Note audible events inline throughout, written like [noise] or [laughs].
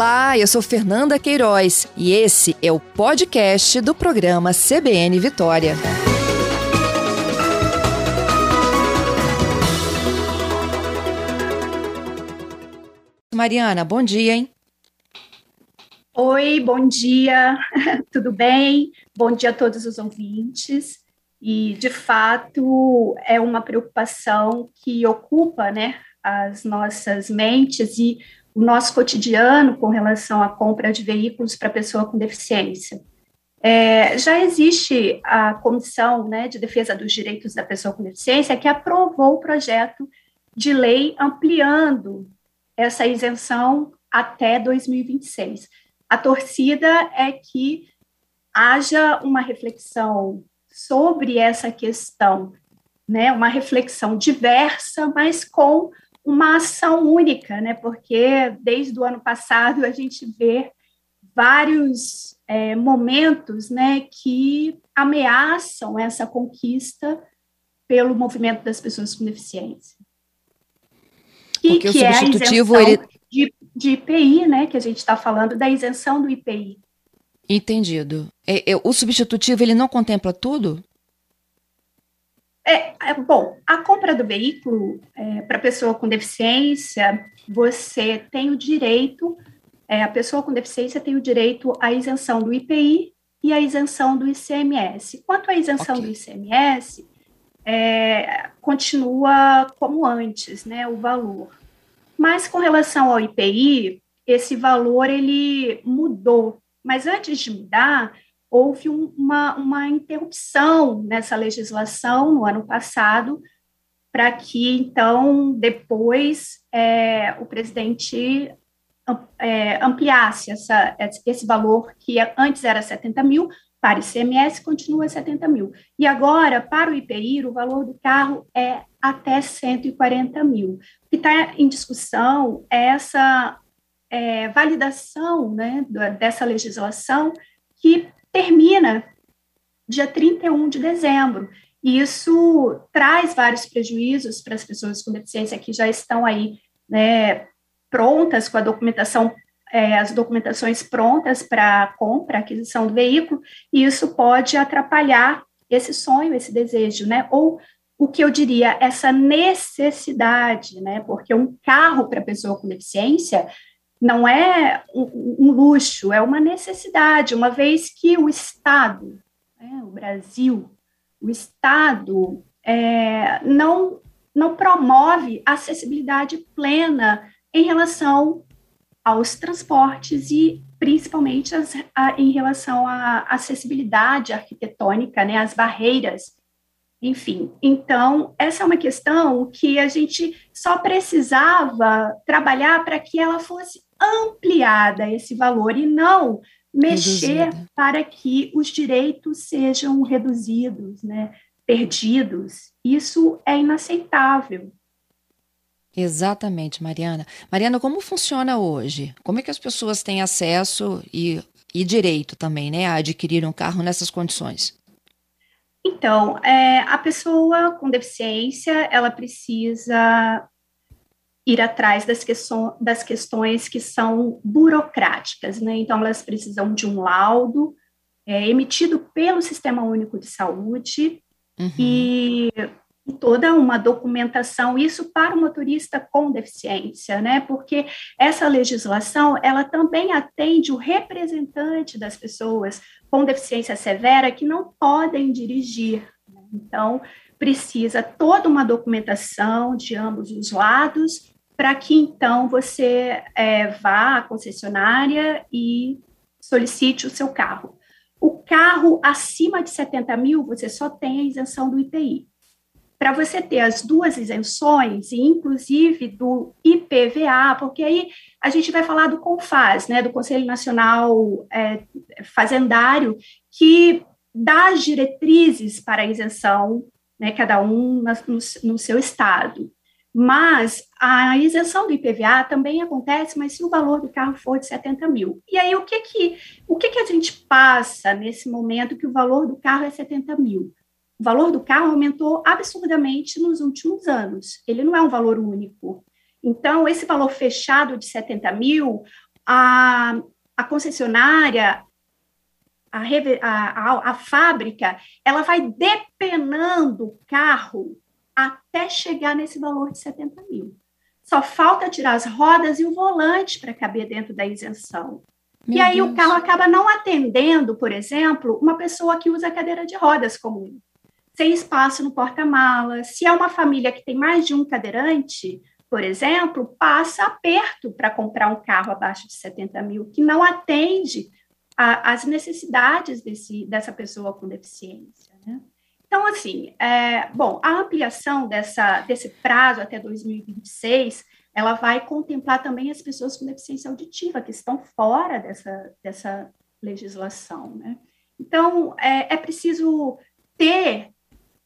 Olá, eu sou Fernanda Queiroz e esse é o podcast do programa CBN Vitória. Mariana, bom dia, hein? Oi, bom dia, [laughs] tudo bem? Bom dia a todos os ouvintes. E, de fato, é uma preocupação que ocupa né, as nossas mentes e o nosso cotidiano com relação à compra de veículos para pessoa com deficiência. É, já existe a Comissão né, de Defesa dos Direitos da Pessoa com Deficiência que aprovou o projeto de lei ampliando essa isenção até 2026. A torcida é que haja uma reflexão sobre essa questão, né, uma reflexão diversa, mas com uma ação única, né? Porque desde o ano passado a gente vê vários é, momentos, né, que ameaçam essa conquista pelo movimento das pessoas com deficiência. E Porque que o substitutivo é ele de, de IPI, né, que a gente está falando da isenção do IPI. Entendido. É, é, o substitutivo ele não contempla tudo? É, é, bom, a compra do veículo é, para pessoa com deficiência, você tem o direito, é, a pessoa com deficiência tem o direito à isenção do IPI e à isenção do ICMS. Quanto à isenção okay. do ICMS, é, continua como antes, né, o valor. Mas com relação ao IPI, esse valor ele mudou. Mas antes de mudar, houve um, uma, uma interrupção nessa legislação no ano passado, para que, então, depois é, o presidente é, ampliasse essa, esse valor, que antes era 70 mil, para ICMS continua 70 mil. E agora, para o IPI, o valor do carro é até 140 mil. O que está em discussão é essa é, validação né, dessa legislação que termina dia 31 de dezembro. E isso traz vários prejuízos para as pessoas com deficiência que já estão aí né, prontas com a documentação, é, as documentações prontas para compra, aquisição do veículo, e isso pode atrapalhar esse sonho, esse desejo, né? Ou o que eu diria, essa necessidade, né? Porque um carro para pessoa com deficiência não é um, luxo, é uma necessidade, uma vez que o Estado, né, o Brasil, o Estado é, não, não promove acessibilidade plena em relação aos transportes e principalmente as, a, em relação à acessibilidade arquitetônica, né, as barreiras, enfim. Então, essa é uma questão que a gente só precisava trabalhar para que ela fosse ampliada esse valor e não mexer Reduzida. para que os direitos sejam reduzidos, né, perdidos. Isso é inaceitável. Exatamente, Mariana. Mariana, como funciona hoje? Como é que as pessoas têm acesso e, e direito também, né, a adquirir um carro nessas condições? Então, é, a pessoa com deficiência, ela precisa ir atrás das, questões, das questões que são burocráticas, né? Então, elas precisam de um laudo é, emitido pelo Sistema Único de Saúde uhum. e toda uma documentação, isso para o motorista com deficiência, né? Porque essa legislação, ela também atende o representante das pessoas com deficiência severa que não podem dirigir. Então, precisa toda uma documentação de ambos os lados para que então você é, vá à concessionária e solicite o seu carro. O carro acima de 70 mil, você só tem a isenção do IPI. Para você ter as duas isenções, e inclusive do IPVA, porque aí a gente vai falar do CONFAS, né, do Conselho Nacional é, Fazendário, que dá diretrizes para a isenção, né, cada um no, no seu estado. Mas a isenção do IPVA também acontece, mas se o valor do carro for de 70 mil. E aí, o que que, o que, que a gente passa nesse momento que o valor do carro é 70 mil? O valor do carro aumentou absurdamente nos últimos anos. Ele não é um valor único. Então, esse valor fechado de 70 mil, a, a concessionária, a, a, a, fábrica, ela vai depenando o carro até chegar nesse valor de 70 mil. Só falta tirar as rodas e o volante para caber dentro da isenção. Meu e aí Deus. o carro acaba não atendendo, por exemplo, uma pessoa que usa cadeira de rodas comum, sem espaço no porta-malas. Se é uma família que tem mais de um cadeirante, por exemplo, passa aperto para comprar um carro abaixo de 70 mil, que não atende às necessidades desse, dessa pessoa com deficiência. Né? Então, assim, é, bom, a ampliação dessa, desse prazo até 2026, ela vai contemplar também as pessoas com deficiência auditiva, que estão fora dessa, dessa legislação, né? Então, é, é preciso ter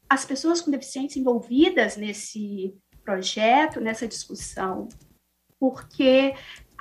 as pessoas com deficiência envolvidas nesse projeto, nessa discussão, porque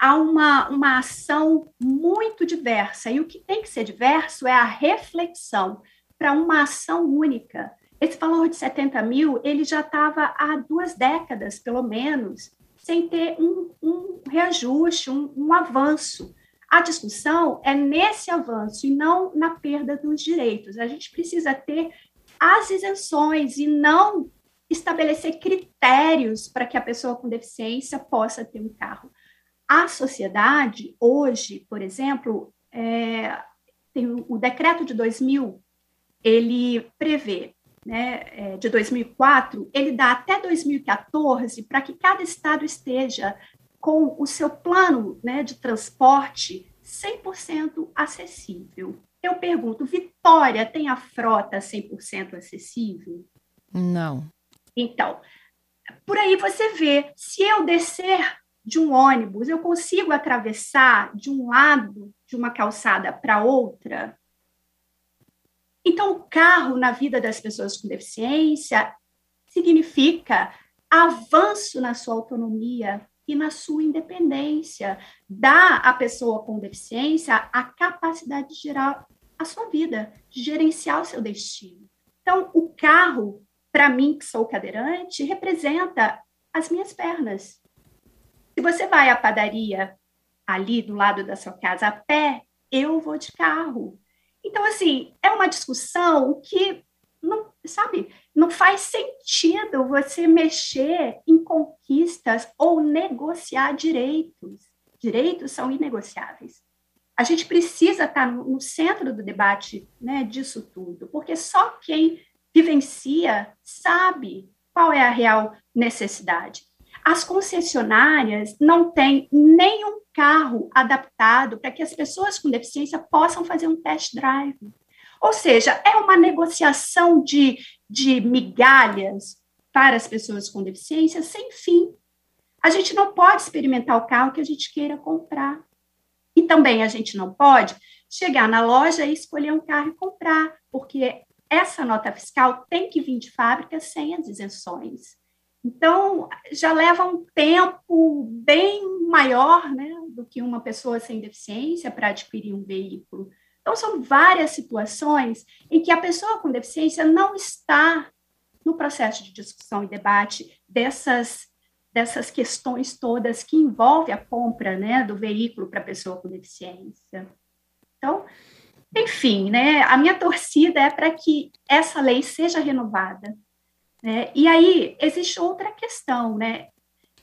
há uma, uma ação muito diversa, e o que tem que ser diverso é a reflexão para uma ação única. Esse valor de 70 mil, ele já estava há duas décadas, pelo menos, sem ter um, um reajuste, um, um avanço. A discussão é nesse avanço e não na perda dos direitos. A gente precisa ter as isenções e não estabelecer critérios para que a pessoa com deficiência possa ter um carro. A sociedade, hoje, por exemplo, é, tem o decreto de 2000 ele prevê, né, é, de 2004, ele dá até 2014 para que cada estado esteja com o seu plano né, de transporte 100% acessível. Eu pergunto, Vitória tem a frota 100% acessível? Não. Então, por aí você vê, se eu descer de um ônibus, eu consigo atravessar de um lado de uma calçada para outra? Então, o carro na vida das pessoas com deficiência significa avanço na sua autonomia e na sua independência, dá à pessoa com deficiência a capacidade de gerar a sua vida, de gerenciar o seu destino. Então, o carro, para mim, que sou cadeirante, representa as minhas pernas. Se você vai à padaria ali do lado da sua casa a pé, eu vou de carro. Então, assim, é uma discussão que não, sabe, não faz sentido você mexer em conquistas ou negociar direitos. Direitos são inegociáveis. A gente precisa estar no centro do debate né, disso tudo, porque só quem vivencia sabe qual é a real necessidade. As concessionárias não têm nenhum carro adaptado para que as pessoas com deficiência possam fazer um test drive. Ou seja, é uma negociação de, de migalhas para as pessoas com deficiência sem fim. A gente não pode experimentar o carro que a gente queira comprar. E também a gente não pode chegar na loja e escolher um carro e comprar, porque essa nota fiscal tem que vir de fábrica sem as isenções. Então, já leva um tempo bem maior né, do que uma pessoa sem deficiência para adquirir um veículo. Então, são várias situações em que a pessoa com deficiência não está no processo de discussão e debate dessas, dessas questões todas que envolvem a compra né, do veículo para a pessoa com deficiência. Então, enfim, né, a minha torcida é para que essa lei seja renovada, né? E aí existe outra questão, né?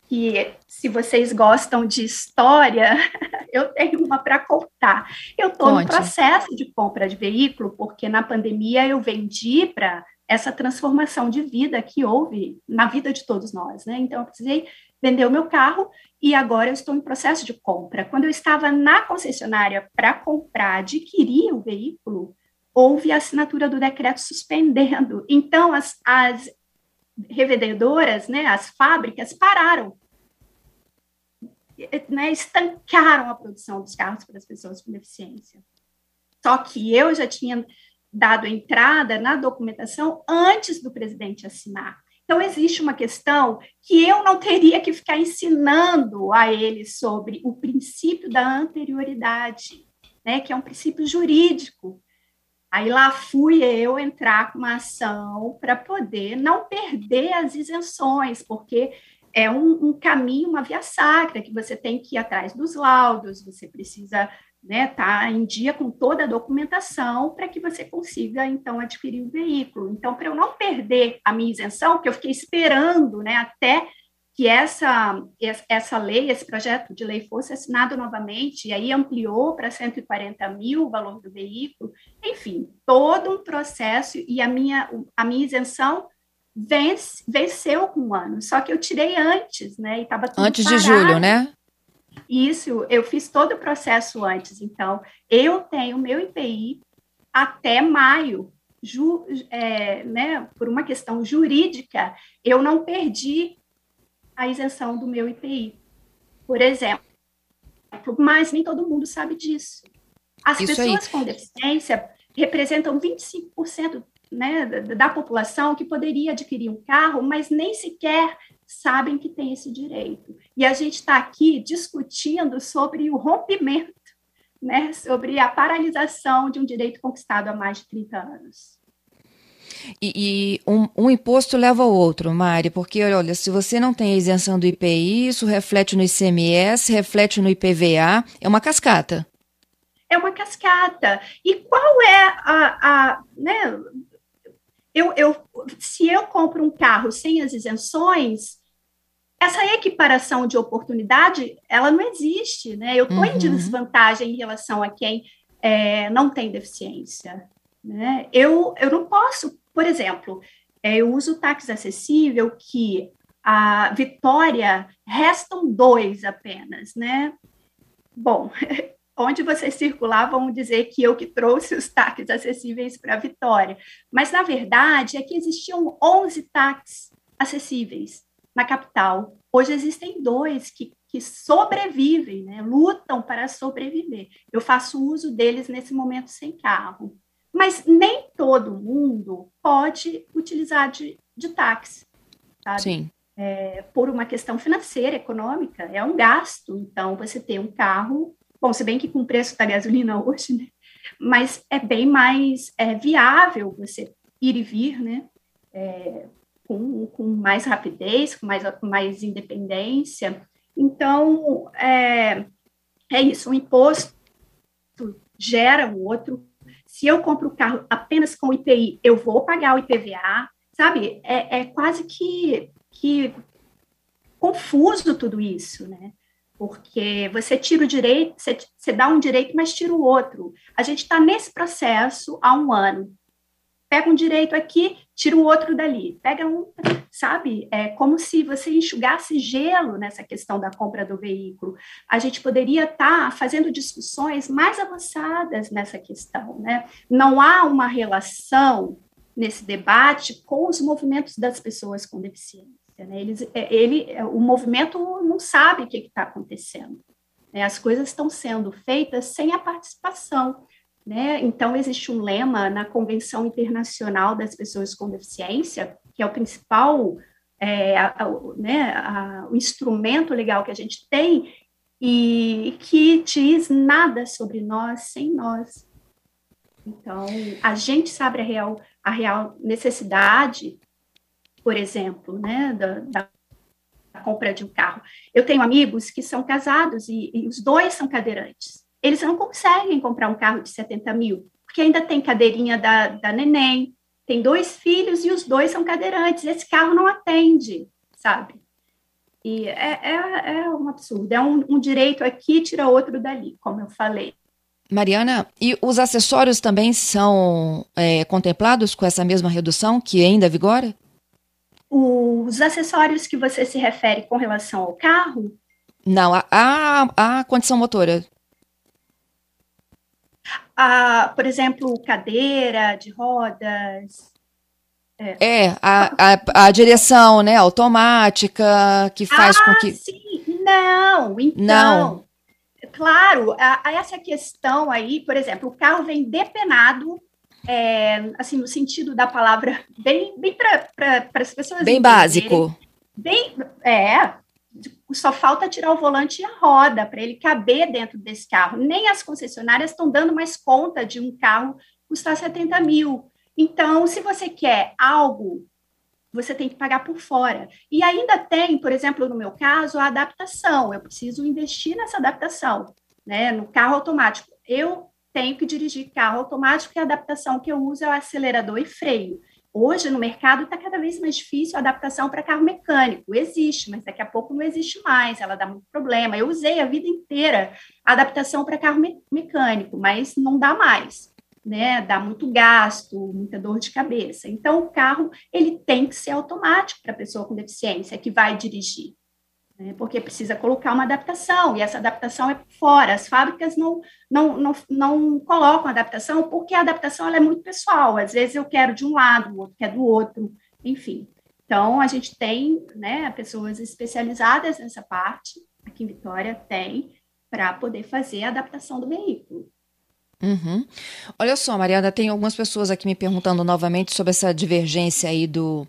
Que se vocês gostam de história, [laughs] eu tenho uma para contar. Eu estou no processo de compra de veículo, porque na pandemia eu vendi para essa transformação de vida que houve na vida de todos nós, né? Então eu precisei vender o meu carro e agora eu estou em processo de compra. Quando eu estava na concessionária para comprar, adquirir o veículo, houve a assinatura do decreto suspendendo. Então, as, as revendedoras, né, as fábricas, pararam, né, estancaram a produção dos carros para as pessoas com deficiência. Só que eu já tinha dado entrada na documentação antes do presidente assinar. Então, existe uma questão que eu não teria que ficar ensinando a ele sobre o princípio da anterioridade, né, que é um princípio jurídico Aí lá fui eu entrar com uma ação para poder não perder as isenções, porque é um, um, caminho, uma via sacra, que você tem que ir atrás dos laudos, você precisa né, tá em dia com toda a documentação para que você consiga, então, adquirir o veículo. Então, para eu não perder a minha isenção, que eu fiquei esperando né, até que essa, essa lei, esse projeto de lei fosse assinado novamente, e aí ampliou para 140 mil o valor do veículo, enfim, todo um processo, e a minha, a minha isenção vence, venceu com um ano, só que eu tirei antes, né, e estava Antes parado. de julho, né? Isso, eu fiz todo o processo antes, então, eu tenho meu IPI até maio, ju, é, né, por uma questão jurídica, eu não perdi a isenção do meu IPI, por exemplo. Mas nem todo mundo sabe disso. As Isso pessoas aí. com deficiência representam 25% né, da, população que poderia adquirir um carro, mas nem sequer sabem que tem esse direito. E a gente está aqui discutindo sobre o rompimento, né, sobre a paralisação de um direito conquistado há mais de 30 anos. E, e um, um, imposto leva ao outro, Mari, porque olha, se você não tem a isenção do IPI, isso reflete no ICMS, reflete no IPVA, é uma cascata. É uma cascata. E qual é a, a né, eu, eu, se eu compro um carro sem as isenções, essa equiparação de oportunidade, ela não existe, né? Eu estou uhum. em desvantagem em relação a quem é, não tem deficiência. Né? Eu, eu não posso por exemplo, é, eu uso o táxi acessível que a Vitória restam dois apenas, né? Bom, [laughs] onde vocês circulavam vão dizer que eu que trouxe os táxis acessíveis para Vitória, mas na verdade é que existiam 11 táxis acessíveis na capital. Hoje existem dois que, que sobrevivem, né? lutam para sobreviver. Eu faço uso deles nesse momento sem carro. Mas nem todo mundo pode utilizar de, de táxi, sabe? Sim. É, por uma questão financeira, econômica, é um gasto. Então, você ter um carro, bom, se bem que com o preço da gasolina [laughs] hoje, né? Mas é bem mais é, viável você ir e vir, né? É, com, com mais rapidez, com mais, mais independência. Então, é, é isso, o imposto gera um outro se eu compro o carro apenas com IPI, eu vou pagar o IPVA, sabe? É, é quase que, que confuso tudo isso, né? Porque você tira o direito, você, você dá um direito, mas tira o outro. A gente está nesse processo há um ano pega um direito aqui, tira o outro dali, pega um, sabe? É como se você enxugasse gelo nessa questão da compra do veículo. A gente poderia estar tá fazendo discussões mais avançadas nessa questão, né? Não há uma relação nesse debate com os movimentos das pessoas com deficiência. Né? Eles, é, ele, é, o movimento não sabe o que está acontecendo. Né? As coisas estão sendo feitas sem a participação né? Então, existe um lema na Convenção Internacional das Pessoas com Deficiência, que é o principal é, a, a, né, a, o instrumento legal que a gente tem, e que diz nada sobre nós sem nós. Então, a gente sabe a real, a real necessidade, por exemplo, né, da, da compra de um carro. Eu tenho amigos que são casados e, e os dois são cadeirantes eles não conseguem comprar um carro de 70 mil, porque ainda tem cadeirinha da, da neném, tem dois filhos e os dois são cadeirantes, esse carro não atende, sabe? E é, é, é um absurdo, é um, um direito aqui, tira outro dali, como eu falei. Mariana, e os acessórios também são é, contemplados com essa mesma redução que ainda vigora? Os acessórios que você se refere com relação ao carro? Não, a, a, a condição motora a, por exemplo, cadeira de rodas. É, é a, a, a, direção né, automática que faz ah, com que. Sim, não, então. Não. Claro, a, a essa questão aí, por exemplo, o carro vem depenado é, assim, no sentido da palavra, bem, bem para as pessoas. Bem básico. Bem, é, só falta tirar o volante e a roda para ele caber dentro desse carro. Nem as concessionárias estão dando mais conta de um carro custar 70 mil. Então, se você quer algo você tem que pagar por fora. E ainda tem, por exemplo, no meu caso, a adaptação. Eu preciso investir nessa adaptação, né? No carro automático. Eu tenho que dirigir carro automático e a adaptação que eu uso é o acelerador e freio. Hoje, no mercado, está cada vez mais difícil a adaptação para carro mecânico. Existe, mas daqui a pouco não existe mais, ela dá muito problema. Eu usei a vida inteira a adaptação para carro me mecânico, mas não dá mais. Né, dá muito gasto, muita dor de cabeça. Então, o carro ele tem que ser automático para a pessoa com deficiência que vai dirigir né, porque precisa colocar uma adaptação, e essa adaptação é fora. As fábricas não, não, não, não colocam adaptação, porque a adaptação é muito pessoal. Às vezes eu quero de um lado, o outro quer do outro, enfim. Então, a gente tem né, pessoas especializadas nessa parte, aqui em Vitória tem, para poder fazer a adaptação do veículo. Uhum. Olha só, Mariana, tem algumas pessoas aqui me perguntando novamente sobre essa divergência aí do,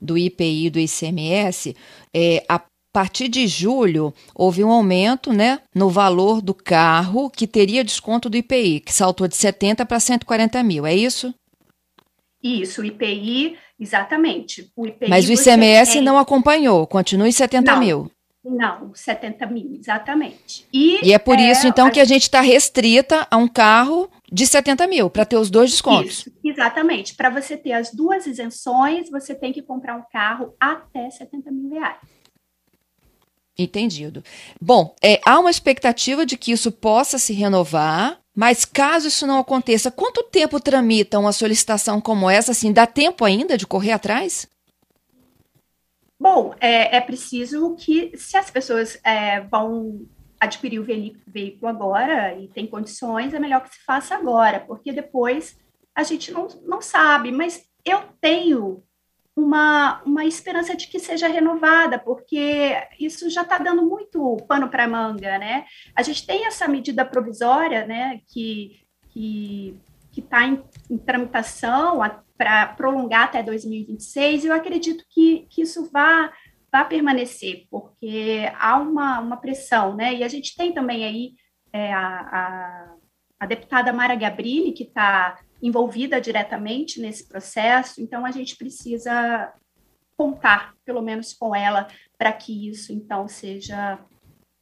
do IPI e do ICMS. É, a a partir de julho, houve um aumento né, no valor do carro que teria desconto do IPI, que saltou de 70 para 140 mil, é isso? Isso, o IPI, exatamente. O IPI Mas o ICMS tem... não acompanhou, continua em 70 não, mil. Não, 70 mil, exatamente. E, e é por é, isso, então, a... que a gente está restrita a um carro de 70 mil, para ter os dois descontos. Isso, exatamente. Para você ter as duas isenções, você tem que comprar um carro até 70 mil reais. Entendido. Bom, é, há uma expectativa de que isso possa se renovar, mas caso isso não aconteça, quanto tempo tramita uma solicitação como essa? Assim, dá tempo ainda de correr atrás? Bom, é, é preciso que, se as pessoas é, vão adquirir o veículo agora e tem condições, é melhor que se faça agora, porque depois a gente não, não sabe. Mas eu tenho uma, uma esperança de que seja renovada, porque isso já está dando muito pano para manga, né? A gente tem essa medida provisória, né, que que está em, em, tramitação para prolongar até 2026, e eu acredito que, que isso vá, vá permanecer, porque há uma, uma pressão, né? E a gente tem também aí é, a, a, a deputada Mara Gabrilli, que está envolvida diretamente nesse processo, então a gente precisa contar, pelo menos com ela, para que isso então seja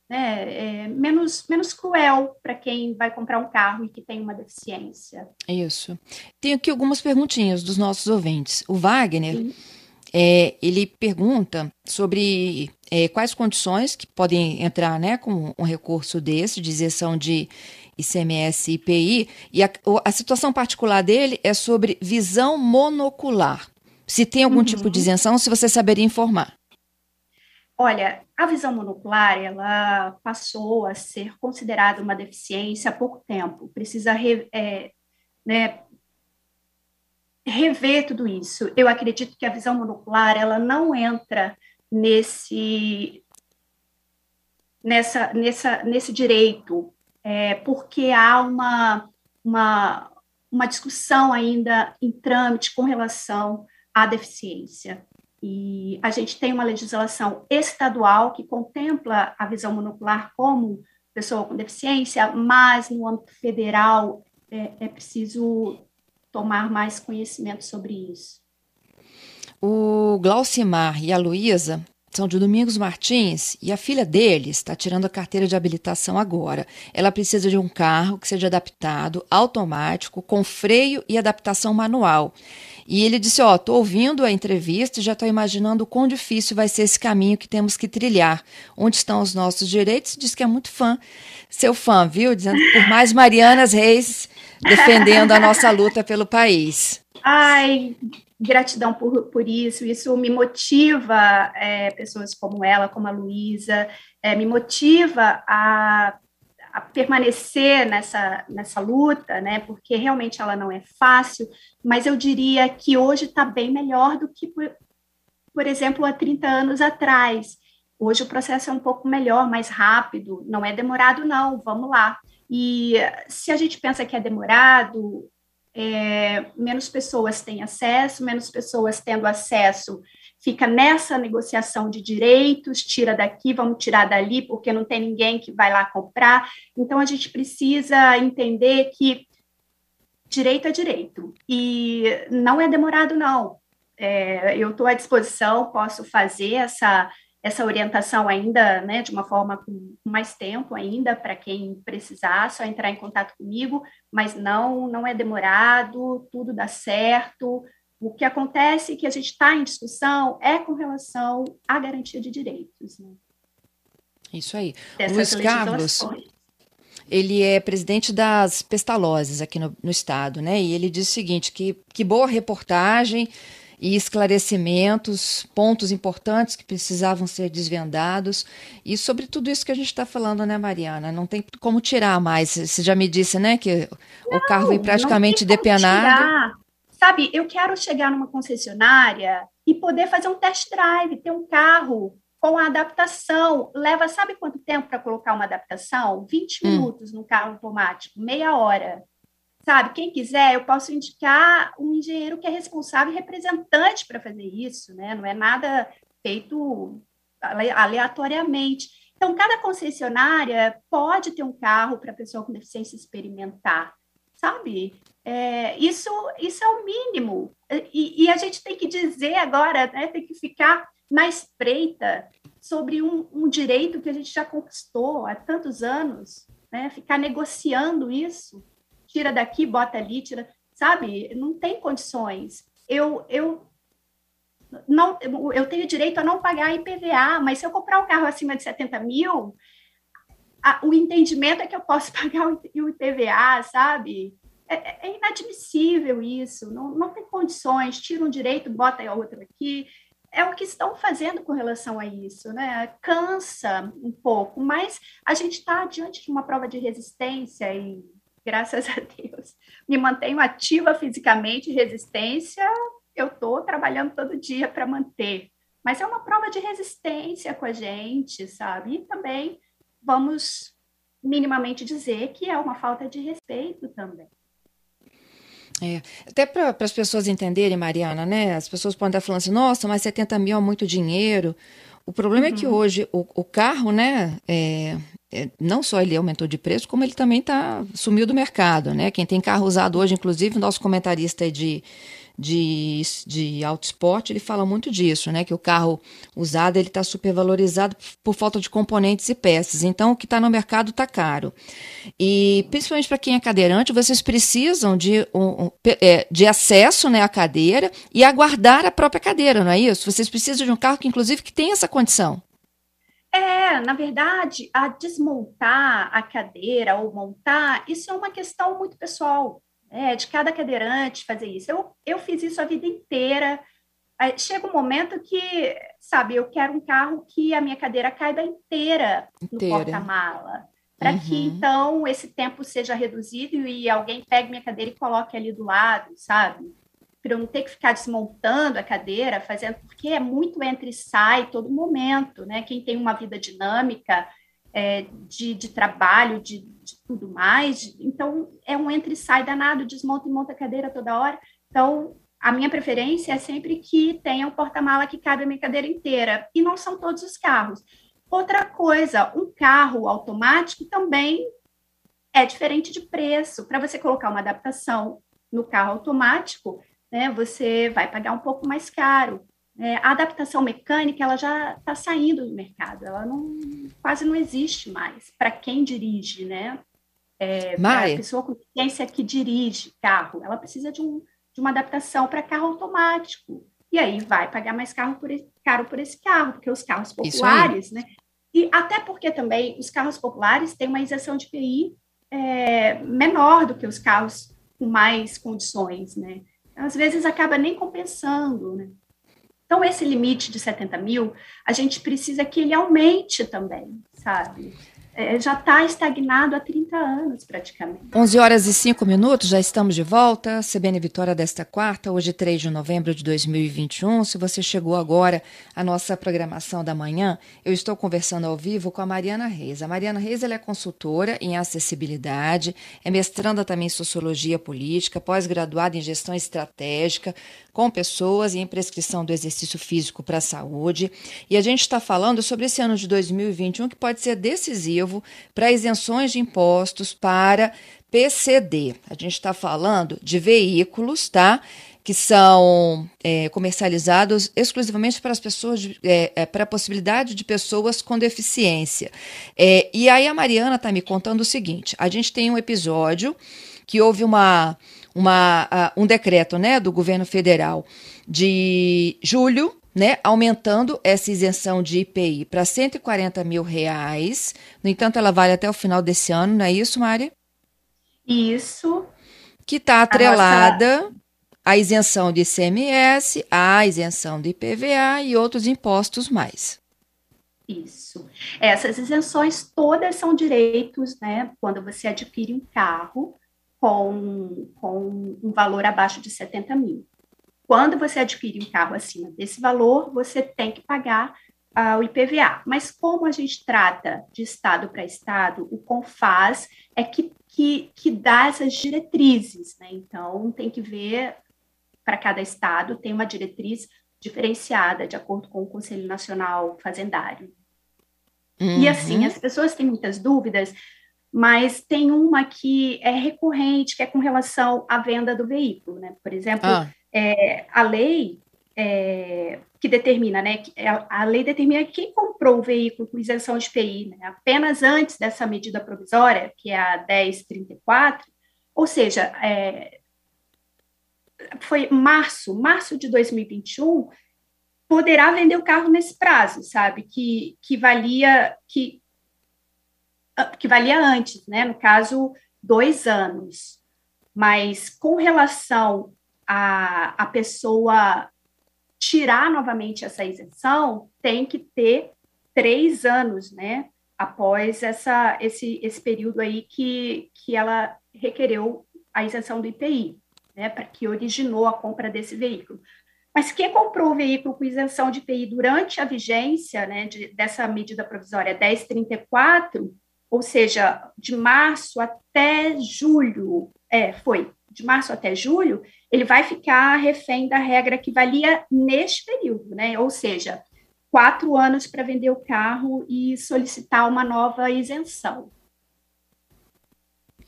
né, é, menos, menos cruel para quem vai comprar um carro e que tem uma deficiência. Isso. Tenho aqui algumas perguntinhas dos nossos ouvintes. O Wagner, é, ele pergunta sobre é, quais condições que podem entrar né, com um recurso desse, de isenção de ICMS e IPI, e a, a situação particular dele é sobre visão monocular. Se tem algum uhum. tipo de isenção, se você saberia informar. Olha, a visão monocular, ela passou a ser considerada uma deficiência há pouco tempo. Precisa re, é, né, rever tudo isso. Eu acredito que a visão monocular, ela não entra nesse nessa, nessa, nesse direito é, porque há uma, uma, uma discussão ainda em trâmite com relação à deficiência. E a gente tem uma legislação estadual que contempla a visão monocular como pessoa com deficiência, mas no âmbito federal é, é preciso tomar mais conhecimento sobre isso. O Glaucimar e a Luísa são de Domingos Martins e a filha dele está tirando a carteira de habilitação agora. Ela precisa de um carro que seja adaptado, automático, com freio e adaptação manual. E ele disse: Ó, oh, tô ouvindo a entrevista e já estou imaginando o quão difícil vai ser esse caminho que temos que trilhar. Onde estão os nossos direitos? Diz que é muito fã. Seu fã, viu? Dizendo por mais Marianas Reis defendendo a nossa luta pelo país. Ai, gratidão por, por isso, isso me motiva, é, pessoas como ela, como a Luísa, é, me motiva a, a, permanecer nessa, nessa luta, né, porque realmente ela não é fácil, mas eu diria que hoje está bem melhor do que, por, por exemplo, há 30 anos atrás. Hoje o processo é um pouco melhor, mais rápido, não é demorado, não, vamos lá. E se a gente pensa que é demorado, é, menos pessoas têm acesso, menos pessoas tendo acesso, fica nessa negociação de direitos, tira daqui, vamos tirar dali, porque não tem ninguém que vai lá comprar. Então, a gente precisa entender que direito é direito, e não é demorado, não. é, eu estou à disposição, posso fazer essa, essa orientação ainda, né, de uma forma com mais tempo ainda, para quem precisar, só entrar em contato comigo, mas não, não é demorado, tudo dá certo. O que acontece que a gente está em discussão é com relação à garantia de direitos. Né? Isso aí. Luiz Carlos, ele é presidente das Pestalozes aqui no, no, estado, né? E ele diz o seguinte, que, que boa reportagem e esclarecimentos, pontos importantes que precisavam ser desvendados. E sobre tudo isso que a gente está falando, né, Mariana? Não tem como tirar mais. Você já me disse, né, que não, o carro vem praticamente depenado. Tirar. Sabe, eu quero chegar numa concessionária e poder fazer um test drive, ter um carro com a adaptação. Leva, sabe quanto tempo para colocar uma adaptação? 20 hum. minutos no carro automático, meia hora. Sabe, quem quiser, eu posso indicar um engenheiro que é responsável e representante para fazer isso, né? Não é nada feito aleatoriamente. Então, cada concessionária pode ter um carro para pessoa com deficiência experimentar, sabe? É, isso, isso é o mínimo. E, e, a gente tem que dizer agora, né, tem que ficar na espreita sobre um, um direito que a gente já conquistou há tantos anos, né? ficar negociando isso tira daqui, bota ali, tira, sabe? Não tem condições. Eu, eu não, eu tenho direito a não pagar IPVA, mas se eu comprar um carro acima de 70 mil, a, o entendimento é que eu posso [laughs] pagar o, o IPVA, sabe? É, é, é, inadmissível isso, não, não tem condições, tira um direito, bota outro aqui. É o que estão fazendo com relação a isso, né? Cansa um pouco, mas a gente está diante de uma prova de resistência e graças a Deus, me mantenho ativa fisicamente, resistência, eu estou trabalhando todo dia para manter. Mas é uma prova de resistência com a gente, sabe? E também vamos minimamente dizer que é uma falta de respeito também. É, até para as pessoas entenderem, Mariana, né? As pessoas podem estar falando assim, nossa, mas 70 mil é muito dinheiro. O problema uhum. é que uhum. hoje o, o carro, né, é, é, não só ele aumentou de preço, como ele também tá, sumiu do mercado. Né? Quem tem carro usado hoje, inclusive, o nosso comentarista é de, de, de auto esporte, ele fala muito disso, né? que o carro usado ele está supervalorizado por falta de componentes e peças. Então, o que está no mercado está caro. E, principalmente para quem é cadeirante, vocês precisam de, um, é, de acesso né, à cadeira e aguardar a própria cadeira, não é isso? Vocês precisam de um carro que, inclusive, que tenha essa condição. É, na verdade, a desmontar a cadeira ou montar, isso é uma questão muito pessoal, é, de cada cadeirante fazer isso. Eu, eu fiz isso a vida inteira. Chega um momento que, sabe, eu quero um carro que a minha cadeira caiba inteira, inteira. no porta-mala. Para uhum. que, então, esse tempo seja reduzido e alguém pegue minha cadeira e coloque ali do lado, sabe? para eu não ter que ficar desmontando a cadeira, fazendo, porque é muito entre e sai todo momento, né? Quem tem uma vida dinâmica é, de, de, trabalho, de, de, tudo mais, então é um entre e sai danado, desmonta e monta a cadeira toda hora. Então, a minha preferência é sempre que tenha um porta-mala que cabe a minha cadeira inteira, e não são todos os carros. Outra coisa, um carro automático também é diferente de preço. Para você colocar uma adaptação no carro automático, né, você vai pagar um pouco mais caro. É, a adaptação mecânica ela já está saindo do mercado, ela não, quase não existe mais para quem dirige, né? É, a pessoa com ciência que dirige carro, ela precisa de, um, de uma adaptação para carro automático. E aí vai pagar mais carro por, caro por esse carro, porque os carros populares, né? E até porque também os carros populares têm uma isenção de PI é, menor do que os carros com mais condições, né? às vezes acaba nem compensando, né? Então, esse limite de 70 mil, a gente precisa que ele aumente também, sabe? É, já está estagnado há 30 anos, praticamente. 11 horas e 5 minutos, já estamos de volta. CBN Vitória desta quarta, hoje 3 de novembro de 2021. Se você chegou agora à nossa programação da manhã, eu estou conversando ao vivo com a Mariana Reis. A Mariana Reis ela é consultora em acessibilidade, é mestranda também em sociologia política, pós-graduada em gestão estratégica, com pessoas e em prescrição do exercício físico para a saúde. E a gente está falando sobre esse ano de 2021 que pode ser decisivo para isenções de impostos para PCD. A gente está falando de veículos, tá? que são é, comercializados exclusivamente para as pessoas, de, é, é, para a possibilidade de pessoas com deficiência. É, e aí a Mariana está me contando o seguinte: a gente tem um episódio que houve uma, uma, um decreto né, do governo federal de julho né, aumentando essa isenção de IPI para 140 mil reais. No entanto, ela vale até o final desse ano, não é isso, Mari? Isso. Que está atrelada nossa... à isenção de ICMS, à isenção de IPVA e outros impostos mais. Isso. Essas isenções todas são direitos, né, quando você adquire um carro com, com um valor abaixo de 70 mil. Quando você adquire um carro acima desse valor, você tem que pagar uh, o IPVA. Mas como a gente trata de estado para estado, o CONFAS é que, que, que dá essas diretrizes, né? Então, tem que ver para cada estado, tem uma diretriz diferenciada de acordo com o Conselho Nacional Fazendário. Uhum. E assim, as pessoas têm muitas dúvidas, mas tem uma que é recorrente, que é com relação à venda do veículo, né? Por exemplo, ah. é, a lei é, que determina, né, que a, lei determina que quem comprou o veículo com isenção de PI né, apenas antes dessa medida provisória, que é a 1034, ou seja, é, foi março, março de 2021, poderá vender o carro nesse prazo, sabe, que, que valia, que, que valia antes, né, no caso, dois anos. Mas com relação a, a pessoa tirar novamente essa isenção, tem que ter três anos, né? Após essa, esse, esse período aí que, que ela requereu a isenção do IPI, né? Para que originou a compra desse veículo. Mas quem comprou o veículo com isenção de IPI durante a vigência né, de, dessa medida provisória 1034, ou seja, de março até julho, é, foi, de março até julho, ele vai ficar refém da regra que valia neste período, né? Ou seja, quatro anos para vender o carro e solicitar uma nova isenção.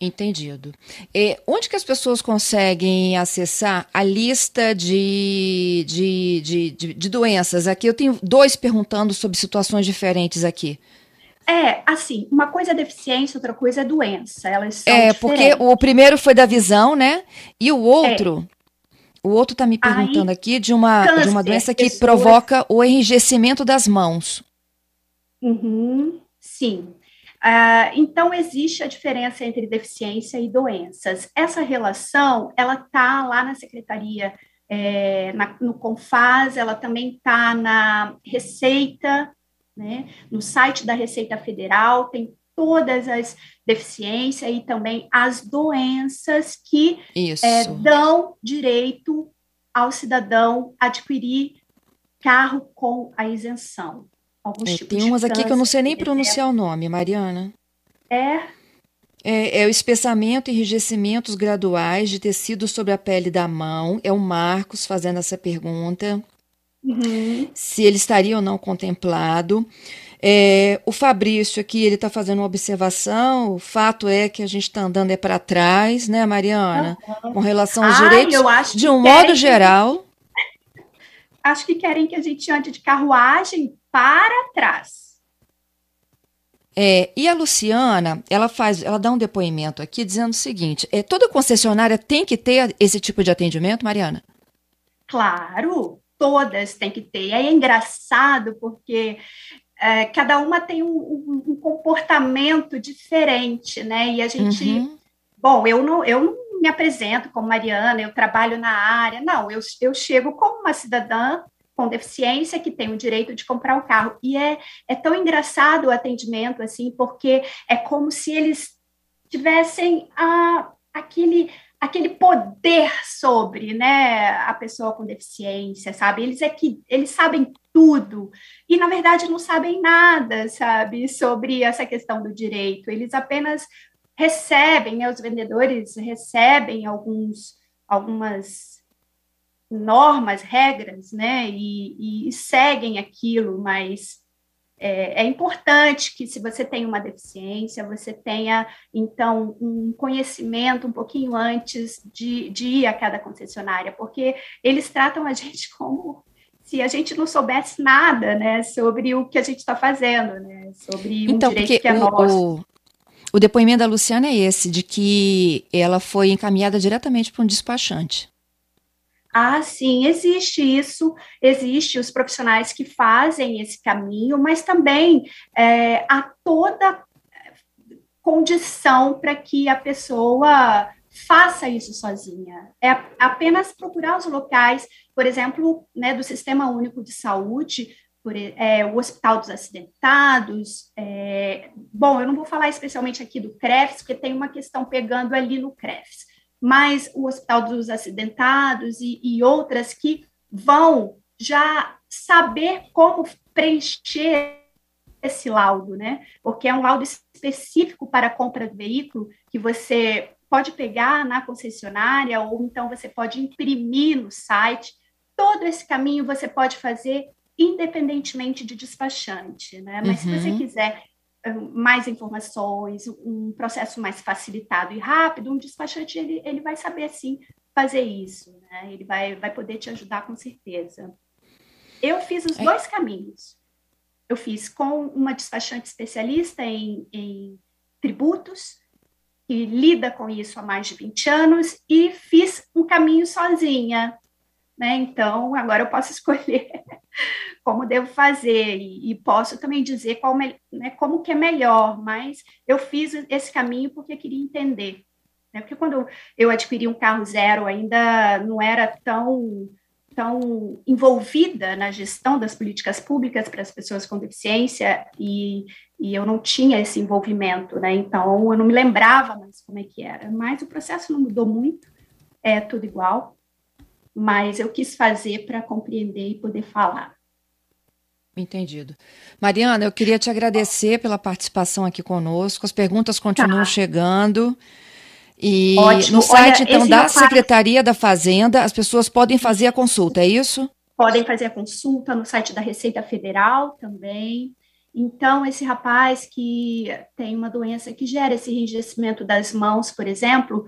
Entendido. E onde que as pessoas conseguem acessar a lista de, de, de, de, de doenças? Aqui eu tenho dois perguntando sobre situações diferentes aqui. É, assim, uma coisa é deficiência, outra coisa é doença. Elas são É, diferentes. porque o primeiro foi da visão, né? E o outro, é. o outro tá me perguntando Aí, aqui de uma, câncer, de uma doença que pessoas... provoca o enrijecimento das mãos. Uhum, sim. Uh, então, existe a diferença entre deficiência e doenças. Essa relação, ela tá lá na Secretaria, é, na, no CONFAS, ela também tá na Receita, né? No site da Receita Federal tem todas as deficiências e também as doenças que é, dão direito ao cidadão adquirir carro com a isenção. Alguns é, tem umas aqui que eu não sei nem pronunciar o nome, Mariana. É. É, é, o espessamento e enrijecimentos graduais de tecido sobre a pele da mão. É o Marcos fazendo essa pergunta uhum. se ele estaria ou não contemplado. É, o Fabrício aqui, ele está fazendo uma observação, o fato é que a gente está andando é para trás, né, Mariana? Uhum. Com relação aos Ai, direitos, de um modo geral. Acho que querem que a gente ande de carruagem para trás. É, e a Luciana, ela faz, ela dá um depoimento aqui dizendo o seguinte: é, toda concessionária tem que ter esse tipo de atendimento, Mariana? Claro, todas têm que ter. E é engraçado porque é, cada uma tem um, um, um, comportamento diferente, né? E a gente, uhum. bom, eu não, eu não me apresento como Mariana, eu trabalho na área, não, eu, eu chego como uma cidadã com deficiência que tem o direito de comprar o um carro. E é, é tão engraçado o atendimento, assim, porque é como se eles tivessem a, aquele aquele poder sobre né, a pessoa com deficiência, sabe? Eles é que eles sabem tudo e na verdade não sabem nada, sabe, sobre essa questão do direito. Eles apenas recebem, né, os vendedores recebem alguns algumas normas, regras, né, e, e seguem aquilo, mas é, é, importante que, se você tem uma deficiência, você tenha, então, um conhecimento um pouquinho antes de, de ir a cada concessionária, porque eles tratam a gente [laughs] como se a gente não soubesse nada, né, sobre o que a gente está fazendo, né, sobre um então, direito que é o, nosso. O, o depoimento da Luciana é esse, de que ela foi encaminhada diretamente para um despachante. Ah, sim, existe isso, existe os profissionais que fazem esse caminho, mas também é, há toda condição para que a pessoa faça isso sozinha. É apenas procurar os locais, por exemplo, né, do Sistema Único de Saúde, por, é, o Hospital dos Acidentados. É, bom, eu não vou falar especialmente aqui do CREFS, porque tem uma questão pegando ali no CREFS, mas o Hospital dos Acidentados e, e outras que vão já saber como preencher esse laudo, né? Porque é um laudo específico para a compra do veículo que você pode pegar na concessionária ou então você pode imprimir no site. Todo esse caminho você pode fazer independentemente de despachante, né? Mas uhum. se você uhum. quiser mais informações, um processo mais facilitado e rápido, um despachante ele, ele vai saber sim fazer isso, né? Ele vai, vai poder te ajudar com certeza. Eu fiz os é. dois caminhos. Eu fiz com uma despachante especialista em, em tributos, que lida com isso há mais de 20 anos, e fiz um caminho sozinha, né? Então, agora eu posso [laughs] escolher como devo fazer e, e posso também dizer qual, né, como que é melhor, mas eu fiz esse caminho porque queria entender. Né? Porque quando eu adquiri um carro zero, ainda não era tão tão envolvida na gestão das políticas públicas para as pessoas com deficiência e, e eu não tinha esse envolvimento, né? Então eu não me lembrava mais como é que era. Mas o processo não mudou muito, é tudo igual mas eu quis fazer para compreender e poder falar. Entendido. Mariana, eu queria te agradecer pela participação aqui conosco. As perguntas continuam tá. chegando. E Ótimo. no site, Olha, então, da. Secretaria da Fazenda, as pessoas podem fazer a consulta, é isso? Podem fazer a consulta no site da Receita Federal também. Então, esse rapaz que tem uma doença que gera esse enrijecimento das mãos, por exemplo,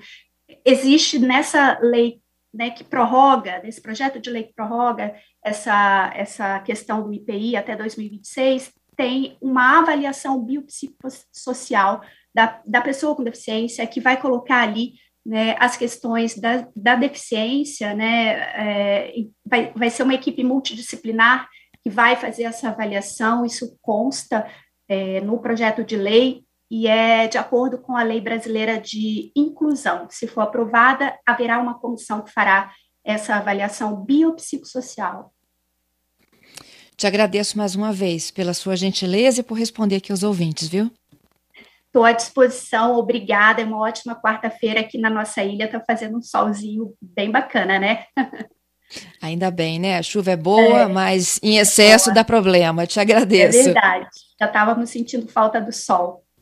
existe nessa lei né, que prorroga, nesse projeto de lei que prorroga essa, essa questão do IPI até 2026, tem uma avaliação biopsicossocial da, da pessoa com deficiência que vai colocar ali né, as questões da, da deficiência, né, é, vai, vai ser uma equipe multidisciplinar que vai fazer essa avaliação, isso consta é, no projeto de lei, e é de acordo com a lei brasileira de inclusão. Se for aprovada, haverá uma comissão que fará essa avaliação biopsicossocial. Te agradeço mais uma vez pela sua gentileza e por responder aqui aos ouvintes, viu? Estou à disposição, obrigada. É uma ótima quarta-feira aqui na nossa ilha, está fazendo um solzinho bem bacana, né? [laughs] Ainda bem, né? A chuva é boa, é, mas em excesso é dá problema. Te agradeço. É verdade. Já estávamos sentindo falta do sol.